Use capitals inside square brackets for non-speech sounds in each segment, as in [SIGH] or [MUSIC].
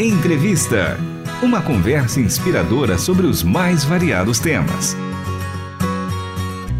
Entrevista. Uma conversa inspiradora sobre os mais variados temas.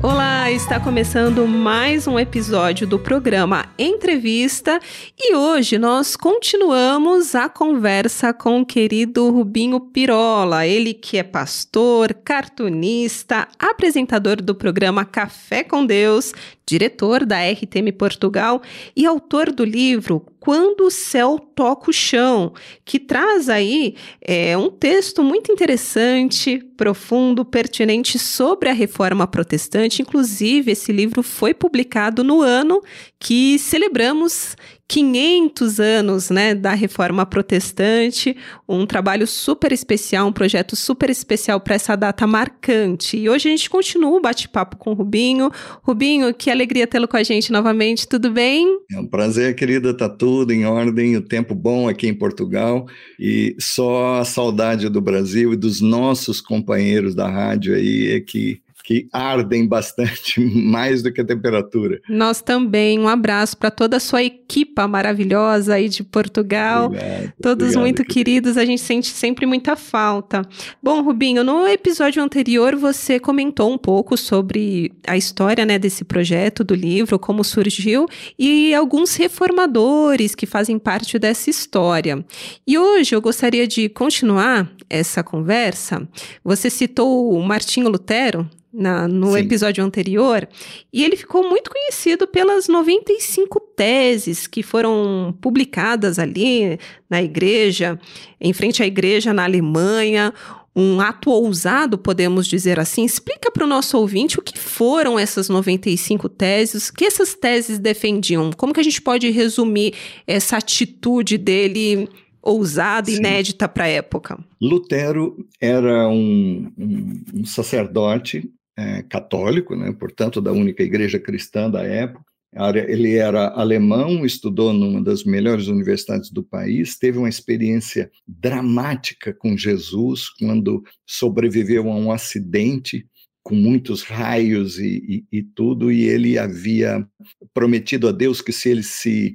Olá, está começando mais um episódio do programa Entrevista e hoje nós continuamos a conversa com o querido Rubinho Pirola, ele que é pastor, cartunista, apresentador do programa Café com Deus, diretor da RTM Portugal e autor do livro Quando o Céu Toca o Chão, que traz aí é, um texto muito interessante, profundo, pertinente sobre a reforma protestante. Inclusive, esse livro foi publicado no ano que celebramos 500 anos né, da reforma protestante, um trabalho super especial, um projeto super especial para essa data marcante. E hoje a gente continua o bate-papo com o Rubinho. Rubinho, que alegria tê-lo com a gente novamente, tudo bem? É um prazer, querida, tá tudo em ordem, o tempo bom aqui em Portugal e só a saudade do Brasil e dos nossos companheiros da rádio aí é que que ardem bastante, [LAUGHS] mais do que a temperatura. Nós também. Um abraço para toda a sua equipa maravilhosa aí de Portugal. Obrigado, Todos obrigado, muito queridos, a gente sente sempre muita falta. Bom, Rubinho, no episódio anterior você comentou um pouco sobre a história né, desse projeto, do livro, como surgiu e alguns reformadores que fazem parte dessa história. E hoje eu gostaria de continuar essa conversa. Você citou o Martinho Lutero, na, no Sim. episódio anterior, e ele ficou muito conhecido pelas 95 teses que foram publicadas ali na igreja, em frente à igreja na Alemanha, um ato ousado, podemos dizer assim. Explica para o nosso ouvinte o que foram essas 95 teses, o que essas teses defendiam, como que a gente pode resumir essa atitude dele ousada, Sim. inédita para a época. Lutero era um, um, um sacerdote é, católico, né, portanto, da única igreja cristã da época. Ele era alemão, estudou numa das melhores universidades do país, teve uma experiência dramática com Jesus quando sobreviveu a um acidente com muitos raios e, e, e, tudo, e ele havia prometido a Deus que se ele se,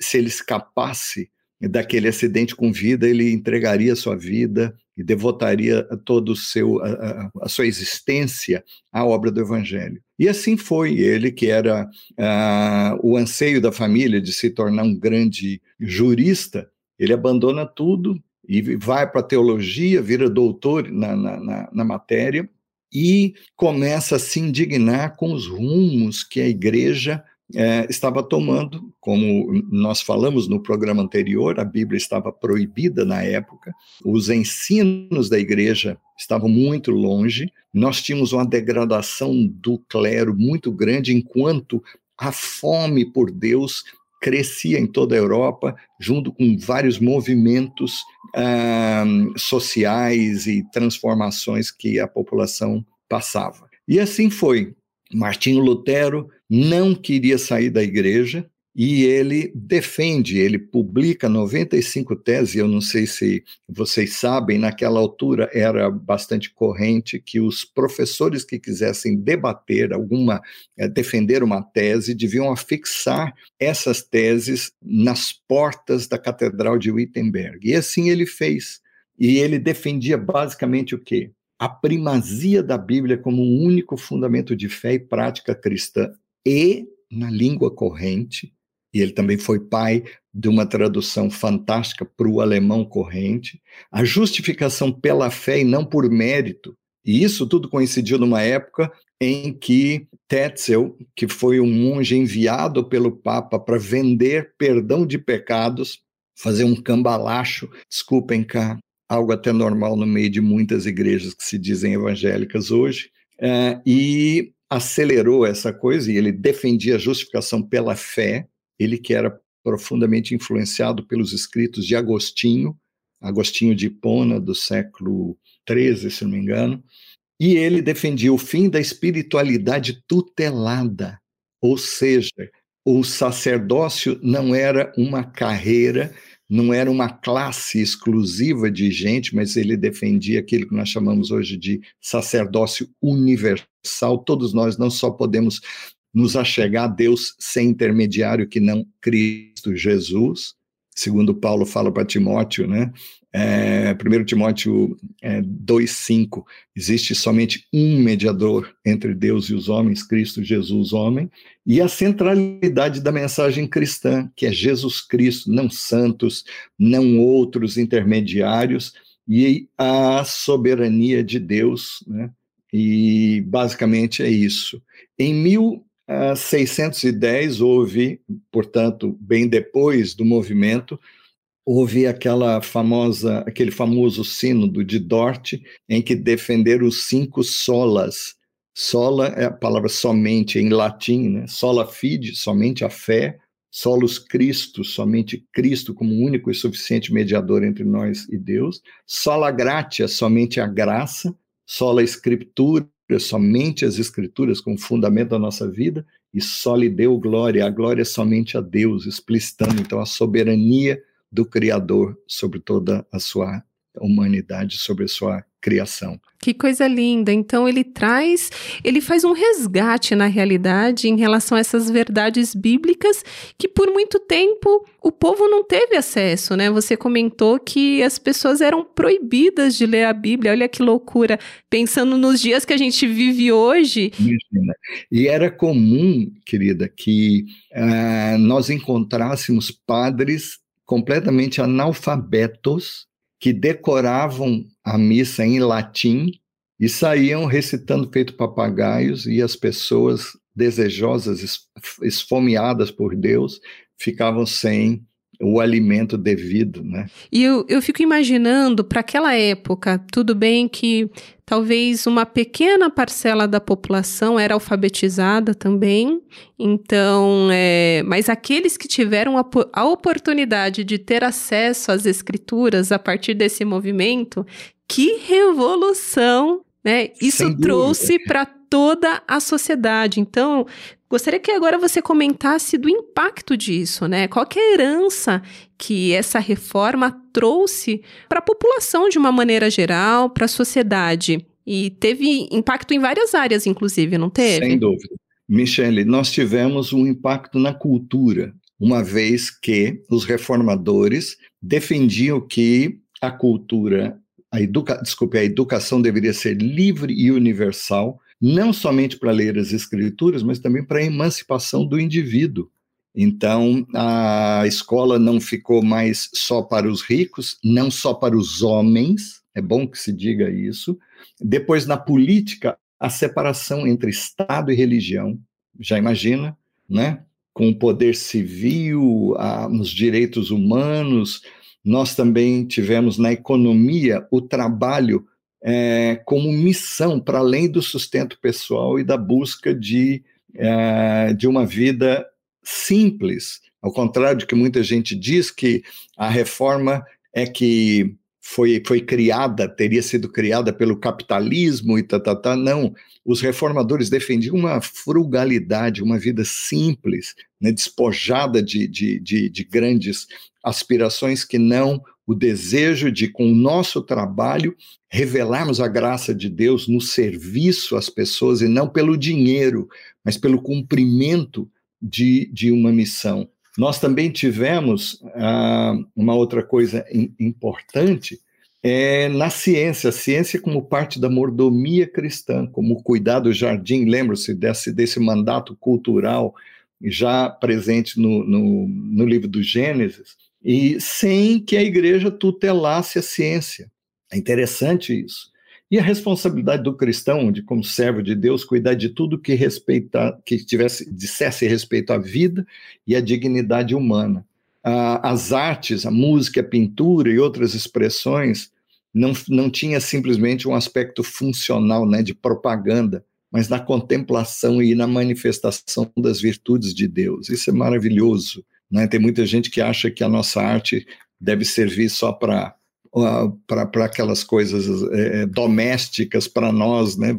se ele escapasse daquele acidente com vida, ele entregaria sua vida e devotaria todo o seu a, a, a, sua existência à obra do Evangelho. E assim foi ele que era uh, o anseio da família de se tornar um grande jurista. Ele abandona tudo e vai para a teologia, vira doutor na, na, na, na matéria e começa a se indignar com os rumos que a igreja é, estava tomando, como nós falamos no programa anterior, a Bíblia estava proibida na época, os ensinos da igreja estavam muito longe, nós tínhamos uma degradação do clero muito grande, enquanto a fome por Deus crescia em toda a Europa, junto com vários movimentos ah, sociais e transformações que a população passava. E assim foi. Martinho Lutero não queria sair da igreja e ele defende, ele publica 95 teses, eu não sei se vocês sabem, naquela altura era bastante corrente que os professores que quisessem debater alguma, é, defender uma tese, deviam afixar essas teses nas portas da Catedral de Wittenberg. E assim ele fez. E ele defendia basicamente o quê? A primazia da Bíblia como um único fundamento de fé e prática cristã e na língua corrente, e ele também foi pai de uma tradução fantástica para o alemão corrente, a justificação pela fé e não por mérito. E isso tudo coincidiu numa época em que Tetzel, que foi um monge enviado pelo Papa para vender perdão de pecados, fazer um cambalacho, desculpem cá, algo até normal no meio de muitas igrejas que se dizem evangélicas hoje, uh, e acelerou essa coisa e ele defendia a justificação pela fé, ele que era profundamente influenciado pelos escritos de Agostinho, Agostinho de Hipona, do século XIII, se não me engano, e ele defendia o fim da espiritualidade tutelada, ou seja, o sacerdócio não era uma carreira não era uma classe exclusiva de gente, mas ele defendia aquilo que nós chamamos hoje de sacerdócio universal. Todos nós não só podemos nos achegar a Deus sem intermediário que não Cristo Jesus. Segundo Paulo fala para Timóteo, né? É, 1 Timóteo é, 2,5, existe somente um mediador entre Deus e os homens, Cristo Jesus, homem, e a centralidade da mensagem cristã, que é Jesus Cristo, não santos, não outros intermediários, e a soberania de Deus, né? E basicamente é isso. Em 1610 houve, portanto, bem depois do movimento, houve aquela famosa, aquele famoso sínodo de Dort, em que defenderam os cinco solas. Sola é a palavra somente em latim, né? Sola fide, somente a fé. Solus Cristo, somente Cristo como único e suficiente mediador entre nós e Deus. Sola gratia, somente a graça. Sola Escritura, somente as Escrituras como fundamento da nossa vida. E só lhe deu glória, a glória é somente a Deus, explicitando então a soberania do Criador sobre toda a sua humanidade, sobre a sua criação. Que coisa linda. Então ele traz, ele faz um resgate na realidade em relação a essas verdades bíblicas que por muito tempo o povo não teve acesso, né? Você comentou que as pessoas eram proibidas de ler a Bíblia. Olha que loucura, pensando nos dias que a gente vive hoje. Imagina. E era comum, querida, que uh, nós encontrássemos padres completamente analfabetos que decoravam a missa em latim e saíam recitando feito papagaios e as pessoas desejosas, esfomeadas por Deus, ficavam sem o alimento devido, né? E eu, eu fico imaginando, para aquela época, tudo bem que talvez uma pequena parcela da população era alfabetizada também, então, é, mas aqueles que tiveram a, a oportunidade de ter acesso às escrituras a partir desse movimento, que revolução né? Isso trouxe para toda a sociedade. Então, gostaria que agora você comentasse do impacto disso, né? Qual é a herança que essa reforma trouxe para a população de uma maneira geral, para a sociedade? E teve impacto em várias áreas, inclusive, não teve? Sem dúvida. Michele, nós tivemos um impacto na cultura, uma vez que os reformadores defendiam que a cultura a, educa, desculpe, a educação deveria ser livre e universal, não somente para ler as escrituras, mas também para a emancipação do indivíduo. Então, a escola não ficou mais só para os ricos, não só para os homens, é bom que se diga isso. Depois, na política, a separação entre Estado e religião, já imagina, né? Com o poder civil, a, os direitos humanos, nós também tivemos na economia o trabalho é, como missão para além do sustento pessoal e da busca de, é, de uma vida simples. Ao contrário de que muita gente diz que a reforma é que foi, foi criada, teria sido criada pelo capitalismo e tá, tá, tá. Não, os reformadores defendiam uma frugalidade, uma vida simples, né, despojada de, de, de, de grandes aspirações que não o desejo de, com o nosso trabalho, revelarmos a graça de Deus no serviço às pessoas e não pelo dinheiro, mas pelo cumprimento de, de uma missão. Nós também tivemos ah, uma outra coisa importante é, na ciência, a ciência como parte da mordomia cristã, como cuidar do jardim, lembra-se desse, desse mandato cultural já presente no, no, no livro do Gênesis, e sem que a igreja tutelasse a ciência. É interessante isso. E a responsabilidade do cristão, de como servo de Deus, cuidar de tudo que respeita, que tivesse, dissesse respeito à vida e à dignidade humana. Ah, as artes, a música, a pintura e outras expressões não, não tinha simplesmente um aspecto funcional, né, de propaganda, mas na contemplação e na manifestação das virtudes de Deus. Isso é maravilhoso. Né? Tem muita gente que acha que a nossa arte deve servir só para para aquelas coisas é, domésticas para nós, né?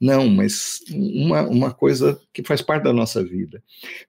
Não, mas uma, uma coisa que faz parte da nossa vida.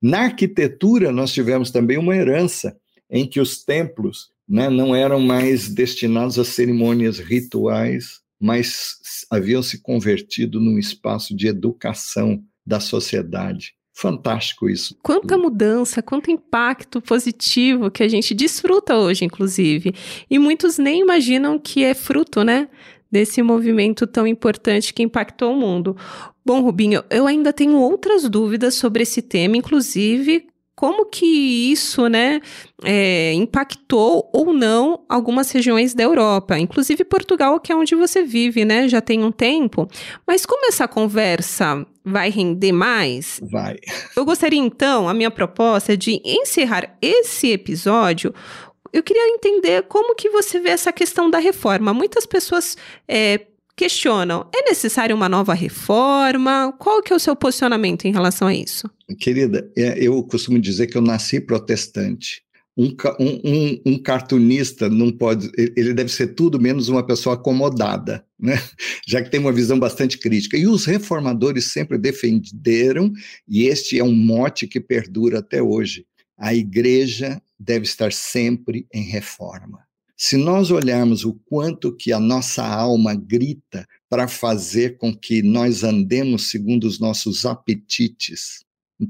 Na arquitetura, nós tivemos também uma herança em que os templos né, não eram mais destinados a cerimônias rituais, mas haviam se convertido num espaço de educação da sociedade fantástico isso. Quanta mudança, quanto impacto positivo que a gente desfruta hoje, inclusive. E muitos nem imaginam que é fruto, né? Desse movimento tão importante que impactou o mundo. Bom, Rubinho, eu ainda tenho outras dúvidas sobre esse tema, inclusive como que isso, né, é, impactou ou não algumas regiões da Europa, inclusive Portugal, que é onde você vive, né, já tem um tempo. Mas como essa conversa vai render mais? Vai. Eu gostaria então, a minha proposta é de encerrar esse episódio eu queria entender como que você vê essa questão da reforma. Muitas pessoas é, questionam: é necessária uma nova reforma? Qual que é o seu posicionamento em relação a isso? Querida, é, eu costumo dizer que eu nasci protestante. Um, um, um, cartunista não pode, ele deve ser tudo menos uma pessoa acomodada, [LAUGHS] né? já que tem uma visão bastante crítica. E os reformadores sempre defenderam, e este é um mote que perdura até hoje: a igreja deve estar sempre em reforma. Se nós olharmos o quanto que a nossa alma grita para fazer com que nós andemos segundo os nossos apetites,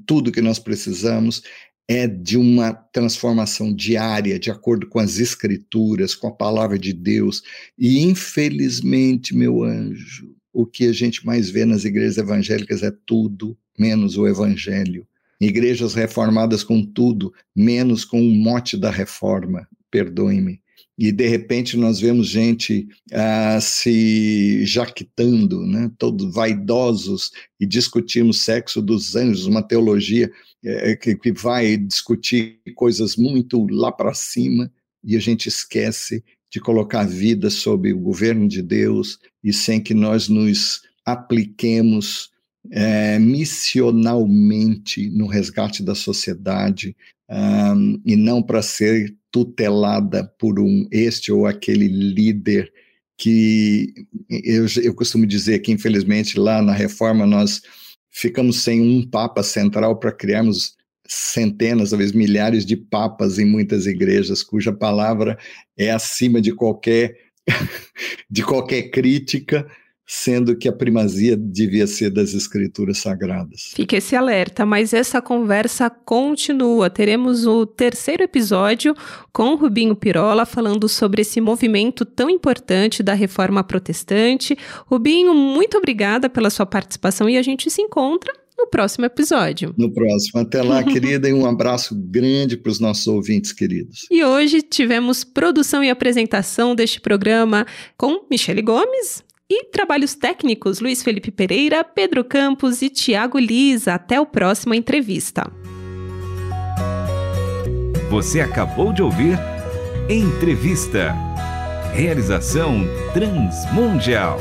tudo que nós precisamos é de uma transformação diária, de acordo com as escrituras, com a palavra de Deus. E infelizmente, meu anjo, o que a gente mais vê nas igrejas evangélicas é tudo menos o evangelho. Igrejas reformadas com tudo, menos com o mote da reforma, perdoe-me e de repente nós vemos gente ah, se jactando, né, todos vaidosos, e discutimos sexo dos anjos, uma teologia é, que, que vai discutir coisas muito lá para cima, e a gente esquece de colocar a vida sob o governo de Deus e sem que nós nos apliquemos é, missionalmente no resgate da sociedade um, e não para ser tutelada por um este ou aquele líder que eu, eu costumo dizer que infelizmente lá na reforma nós ficamos sem um papa central para criarmos centenas, talvez milhares de papas em muitas igrejas cuja palavra é acima de qualquer [LAUGHS] de qualquer crítica sendo que a primazia devia ser das escrituras sagradas. Fica esse alerta, mas essa conversa continua. Teremos o terceiro episódio com Rubinho Pirola falando sobre esse movimento tão importante da reforma protestante. Rubinho, muito obrigada pela sua participação e a gente se encontra no próximo episódio. No próximo. Até lá, [LAUGHS] querida, e um abraço grande para os nossos ouvintes queridos. E hoje tivemos produção e apresentação deste programa com Michele Gomes, e trabalhos técnicos Luiz Felipe Pereira, Pedro Campos e Tiago Lisa. Até o próximo entrevista. Você acabou de ouvir Entrevista. Realização Transmundial.